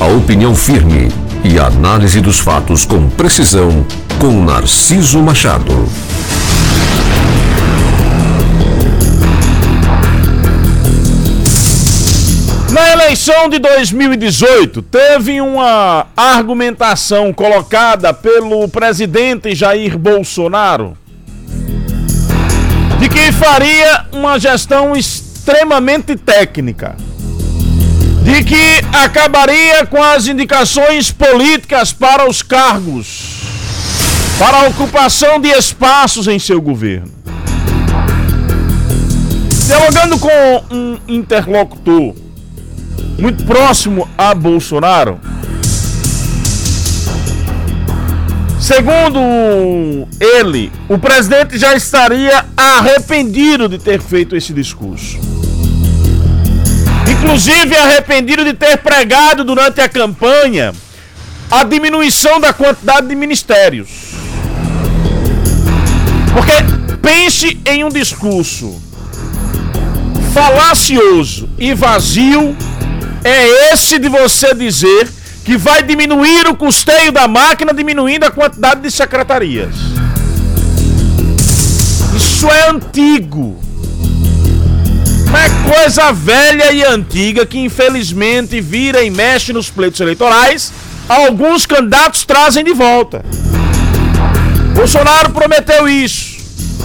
A opinião firme e a análise dos fatos com precisão com Narciso Machado. Na eleição de 2018, teve uma argumentação colocada pelo presidente Jair Bolsonaro de que faria uma gestão extremamente técnica, de que acabaria com as indicações políticas para os cargos, para a ocupação de espaços em seu governo. Dialogando com um interlocutor muito próximo a Bolsonaro, Segundo ele, o presidente já estaria arrependido de ter feito esse discurso. Inclusive arrependido de ter pregado durante a campanha a diminuição da quantidade de ministérios. Porque pense em um discurso falacioso e vazio é esse de você dizer que vai diminuir o custeio da máquina, diminuindo a quantidade de secretarias. Isso é antigo. É coisa velha e antiga que infelizmente vira e mexe nos pleitos eleitorais. Alguns candidatos trazem de volta. Bolsonaro prometeu isso.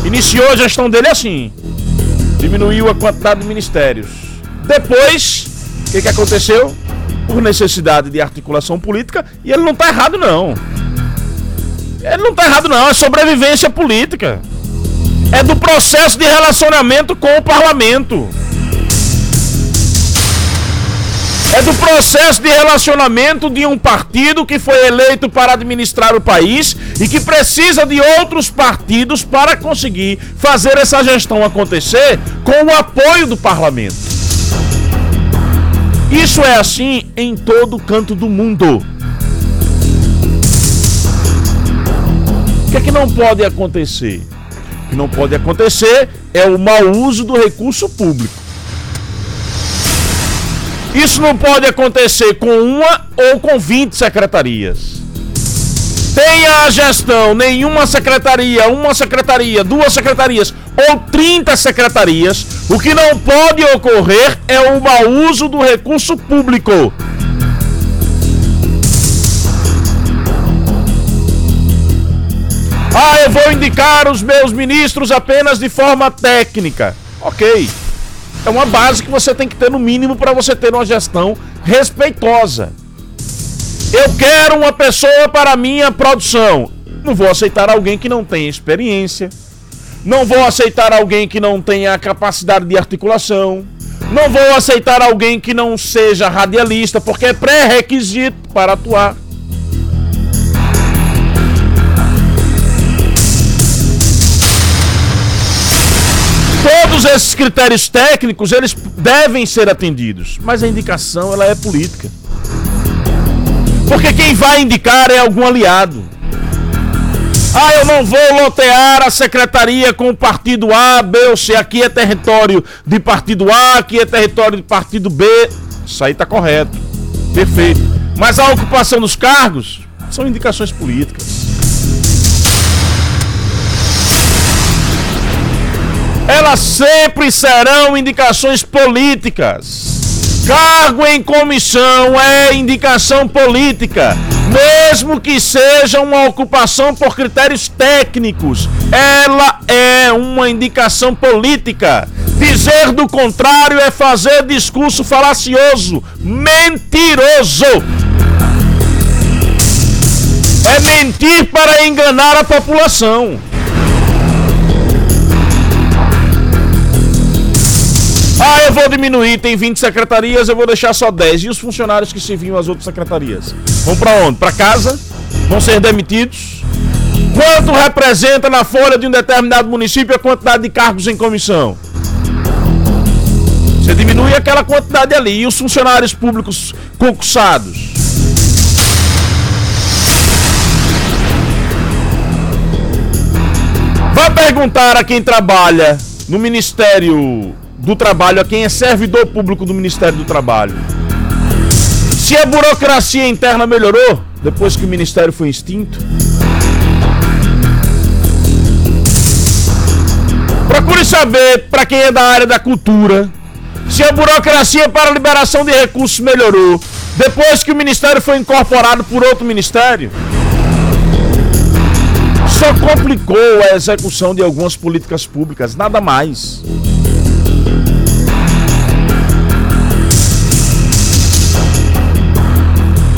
Iniciou a gestão dele assim. Diminuiu a quantidade de ministérios. Depois, o que, que aconteceu? por necessidade de articulação política e ele não está errado não. Ele não está errado não, é sobrevivência política. É do processo de relacionamento com o parlamento. É do processo de relacionamento de um partido que foi eleito para administrar o país e que precisa de outros partidos para conseguir fazer essa gestão acontecer com o apoio do parlamento. Isso é assim em todo canto do mundo. O que é que não pode acontecer? O que não pode acontecer é o mau uso do recurso público. Isso não pode acontecer com uma ou com 20 secretarias tenha a gestão nenhuma secretaria, uma secretaria, duas secretarias ou 30 secretarias, o que não pode ocorrer é o mau uso do recurso público. Ah, eu vou indicar os meus ministros apenas de forma técnica. Ok. É uma base que você tem que ter no mínimo para você ter uma gestão respeitosa. Eu quero uma pessoa para minha produção. Não vou aceitar alguém que não tenha experiência. Não vou aceitar alguém que não tenha capacidade de articulação. Não vou aceitar alguém que não seja radialista, porque é pré-requisito para atuar. Todos esses critérios técnicos, eles devem ser atendidos, mas a indicação ela é política. Porque quem vai indicar é algum aliado. Ah, eu não vou lotear a secretaria com o partido A, B ou C. Aqui é território de partido A, aqui é território de partido B. Isso aí tá correto. Perfeito. Mas a ocupação dos cargos são indicações políticas. Elas sempre serão indicações políticas. Cargo em comissão é indicação política, mesmo que seja uma ocupação por critérios técnicos. Ela é uma indicação política. Dizer do contrário é fazer discurso falacioso, mentiroso. É mentir para enganar a população. Vou diminuir, tem 20 secretarias, eu vou deixar só 10. E os funcionários que serviam às outras secretarias? Vão para onde? Para casa? Vão ser demitidos? Quanto representa na folha de um determinado município a quantidade de cargos em comissão? Você diminui aquela quantidade ali. E os funcionários públicos concursados? Vai perguntar a quem trabalha no Ministério do Trabalho, a quem é servidor público do Ministério do Trabalho. Se a burocracia interna melhorou depois que o ministério foi extinto. Procure saber, para quem é da área da cultura, se a burocracia para a liberação de recursos melhorou depois que o ministério foi incorporado por outro ministério. Só complicou a execução de algumas políticas públicas, nada mais.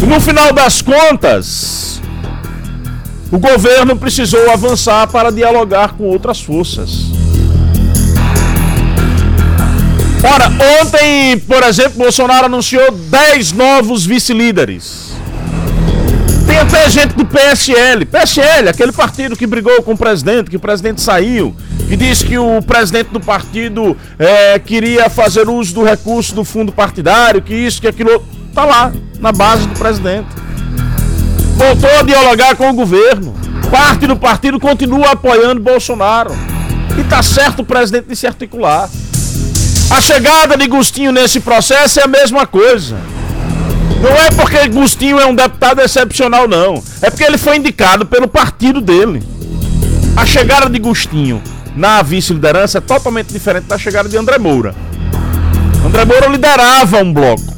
No final das contas, o governo precisou avançar para dialogar com outras forças. Ora, ontem, por exemplo, Bolsonaro anunciou 10 novos vice-líderes. Tem até gente do PSL. PSL, aquele partido que brigou com o presidente, que o presidente saiu, que disse que o presidente do partido é, queria fazer uso do recurso do fundo partidário, que isso, que aquilo está lá, na base do presidente. Voltou a dialogar com o governo. Parte do partido continua apoiando Bolsonaro. E tá certo o presidente de se articular. A chegada de Gustinho nesse processo é a mesma coisa. Não é porque Gustinho é um deputado excepcional, não. É porque ele foi indicado pelo partido dele. A chegada de Gustinho na vice-liderança é totalmente diferente da chegada de André Moura. André Moura liderava um bloco.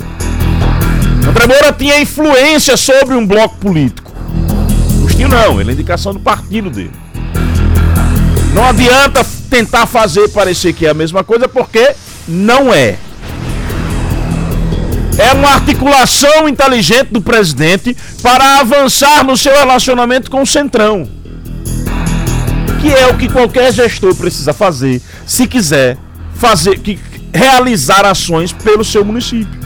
André Moura tinha influência sobre um bloco político. Agostinho não, ele é indicação do partido dele. Não adianta tentar fazer parecer que é a mesma coisa, porque não é. É uma articulação inteligente do presidente para avançar no seu relacionamento com o Centrão. Que é o que qualquer gestor precisa fazer, se quiser fazer, que, realizar ações pelo seu município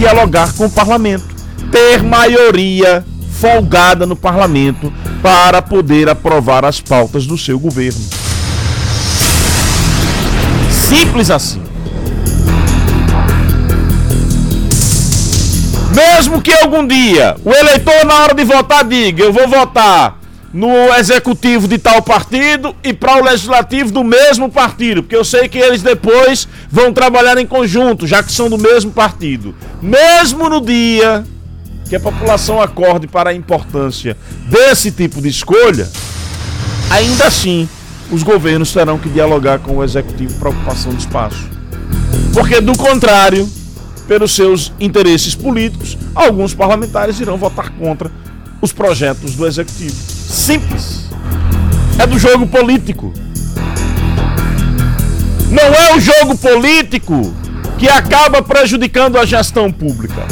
dialogar com o parlamento, ter maioria folgada no parlamento para poder aprovar as pautas do seu governo. Simples assim. Mesmo que algum dia o eleitor, na hora de votar, diga: Eu vou votar no executivo de tal partido e para o legislativo do mesmo partido, porque eu sei que eles depois vão trabalhar em conjunto, já que são do mesmo partido. Mesmo no dia que a população acorde para a importância desse tipo de escolha, ainda assim os governos terão que dialogar com o executivo para ocupação de espaço. Porque do contrário, pelos seus interesses políticos, alguns parlamentares irão votar contra os projetos do executivo. Simples. É do jogo político. Não é o jogo político que acaba prejudicando a gestão pública.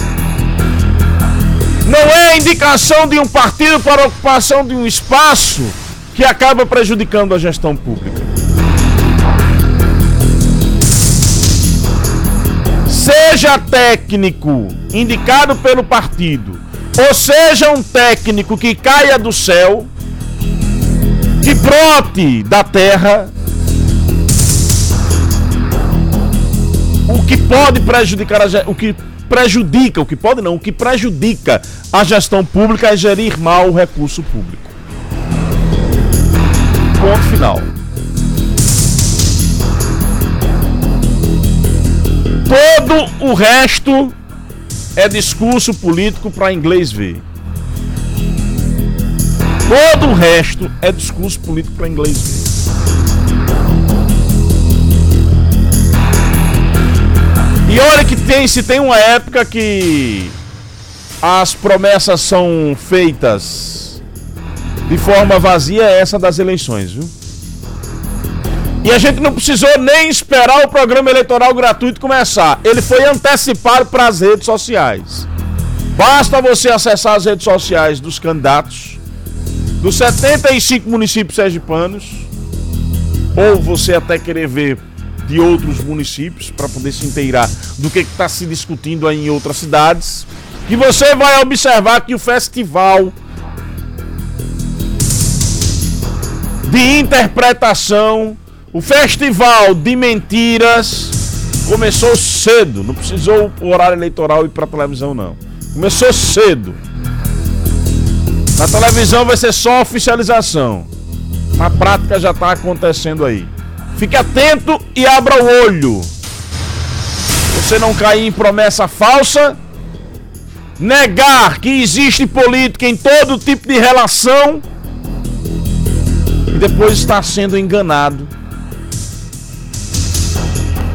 Não é a indicação de um partido para a ocupação de um espaço que acaba prejudicando a gestão pública. Seja técnico indicado pelo partido ou seja um técnico que caia do céu, que brote da terra, o que pode prejudicar a, o que prejudica, o que pode não, o que prejudica a gestão pública é gerir mal o recurso público. Ponto final. Todo o resto é discurso político para inglês ver. Todo o resto é discurso político para inglês ver. E olha que tem, se tem uma época que as promessas são feitas de forma vazia, é essa das eleições, viu? E a gente não precisou nem esperar o programa eleitoral gratuito começar. Ele foi antecipado para as redes sociais. Basta você acessar as redes sociais dos candidatos dos 75 municípios sergipanos, ou você até querer ver de outros municípios para poder se inteirar do que está se discutindo aí em outras cidades, que você vai observar que o festival de interpretação o festival de mentiras começou cedo, não precisou o horário eleitoral ir para televisão não. Começou cedo. Na televisão vai ser só oficialização. Na prática já está acontecendo aí. Fique atento e abra o olho. Você não cair em promessa falsa negar que existe política em todo tipo de relação e depois estar sendo enganado,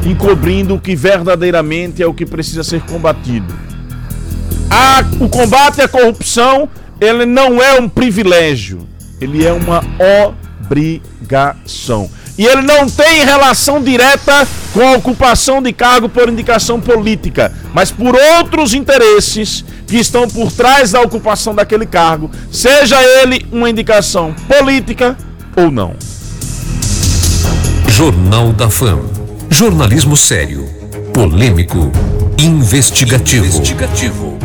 encobrindo o que verdadeiramente é o que precisa ser combatido. A, o combate à corrupção, ele não é um privilégio, ele é uma obrigação. E ele não tem relação direta com a ocupação de cargo por indicação política, mas por outros interesses que estão por trás da ocupação daquele cargo, seja ele uma indicação política ou não. Jornal da Fama. Jornalismo sério, polêmico, investigativo. investigativo.